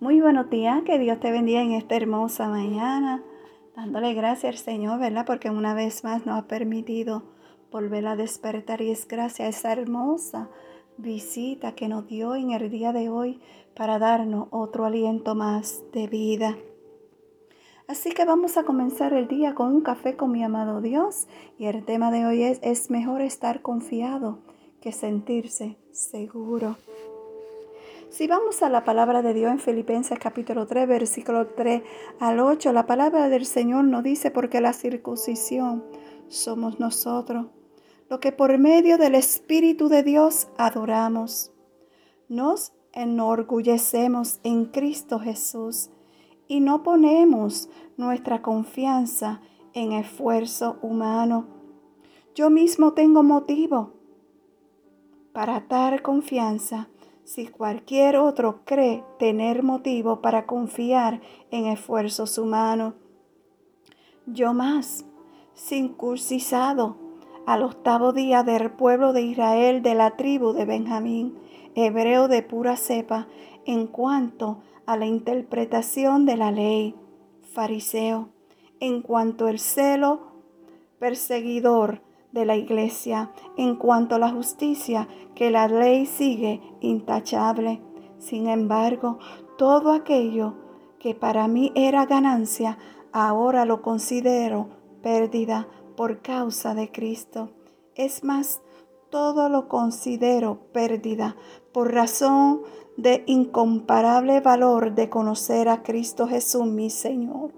Muy buenos días, que Dios te bendiga en esta hermosa mañana, dándole gracias al Señor, ¿verdad? Porque una vez más nos ha permitido volver a despertar y es gracias a esa hermosa visita que nos dio en el día de hoy para darnos otro aliento más de vida. Así que vamos a comenzar el día con un café con mi amado Dios y el tema de hoy es, es mejor estar confiado que sentirse seguro. Si vamos a la palabra de Dios en Filipenses capítulo 3, versículo 3 al 8, la palabra del Señor nos dice, porque la circuncisión somos nosotros, lo que por medio del Espíritu de Dios adoramos. Nos enorgullecemos en Cristo Jesús y no ponemos nuestra confianza en esfuerzo humano. Yo mismo tengo motivo para dar confianza si cualquier otro cree tener motivo para confiar en esfuerzos humanos. Yo más, circuncisado al octavo día del pueblo de Israel de la tribu de Benjamín, hebreo de pura cepa, en cuanto a la interpretación de la ley, fariseo, en cuanto al celo perseguidor de la iglesia en cuanto a la justicia que la ley sigue intachable. Sin embargo, todo aquello que para mí era ganancia, ahora lo considero pérdida por causa de Cristo. Es más, todo lo considero pérdida por razón de incomparable valor de conocer a Cristo Jesús mi Señor.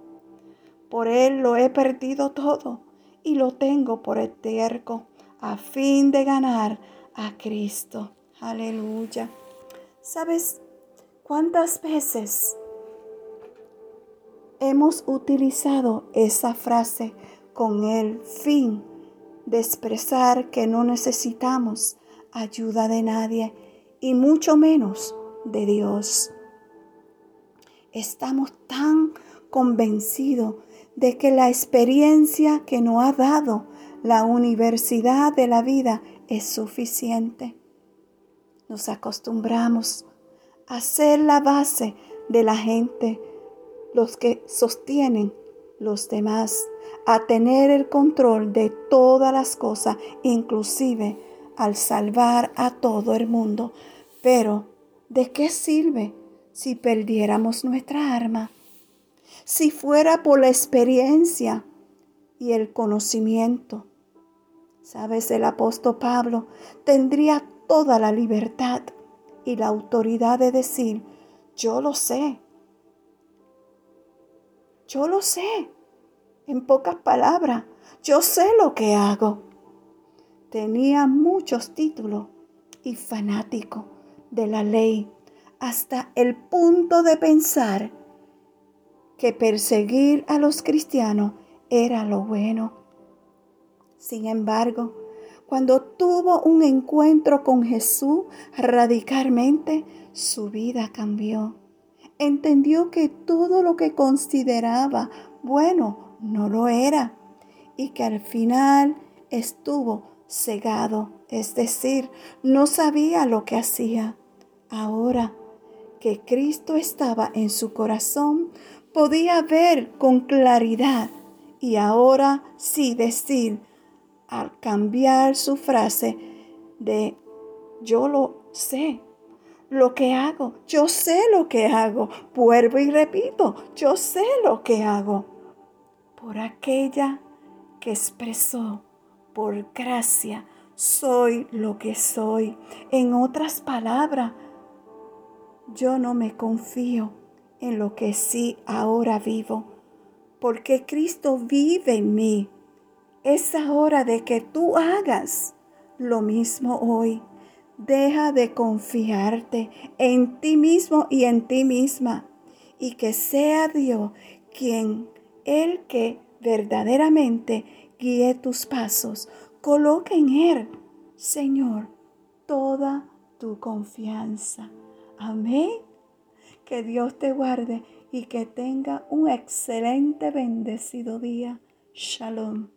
Por Él lo he perdido todo y lo tengo por eterno a fin de ganar a Cristo. Aleluya. ¿Sabes cuántas veces hemos utilizado esa frase con el fin de expresar que no necesitamos ayuda de nadie y mucho menos de Dios? Estamos tan convencidos de que la experiencia que nos ha dado la universidad de la vida es suficiente. Nos acostumbramos a ser la base de la gente, los que sostienen los demás, a tener el control de todas las cosas, inclusive al salvar a todo el mundo. Pero, ¿de qué sirve si perdiéramos nuestra arma? Si fuera por la experiencia y el conocimiento. Sabes, el apóstol Pablo tendría toda la libertad y la autoridad de decir, yo lo sé, yo lo sé. En pocas palabras, yo sé lo que hago. Tenía muchos títulos y fanático de la ley hasta el punto de pensar que perseguir a los cristianos era lo bueno. Sin embargo, cuando tuvo un encuentro con Jesús radicalmente, su vida cambió. Entendió que todo lo que consideraba bueno no lo era y que al final estuvo cegado, es decir, no sabía lo que hacía. Ahora que Cristo estaba en su corazón, podía ver con claridad y ahora sí decir, al cambiar su frase de yo lo sé, lo que hago, yo sé lo que hago, vuelvo y repito, yo sé lo que hago, por aquella que expresó, por gracia, soy lo que soy. En otras palabras, yo no me confío en lo que sí ahora vivo, porque Cristo vive en mí. Es hora de que tú hagas lo mismo hoy. Deja de confiarte en ti mismo y en ti misma y que sea Dios quien, el que verdaderamente guíe tus pasos. Coloque en Él, Señor, toda tu confianza. Amén. Que Dios te guarde y que tenga un excelente bendecido día. Shalom.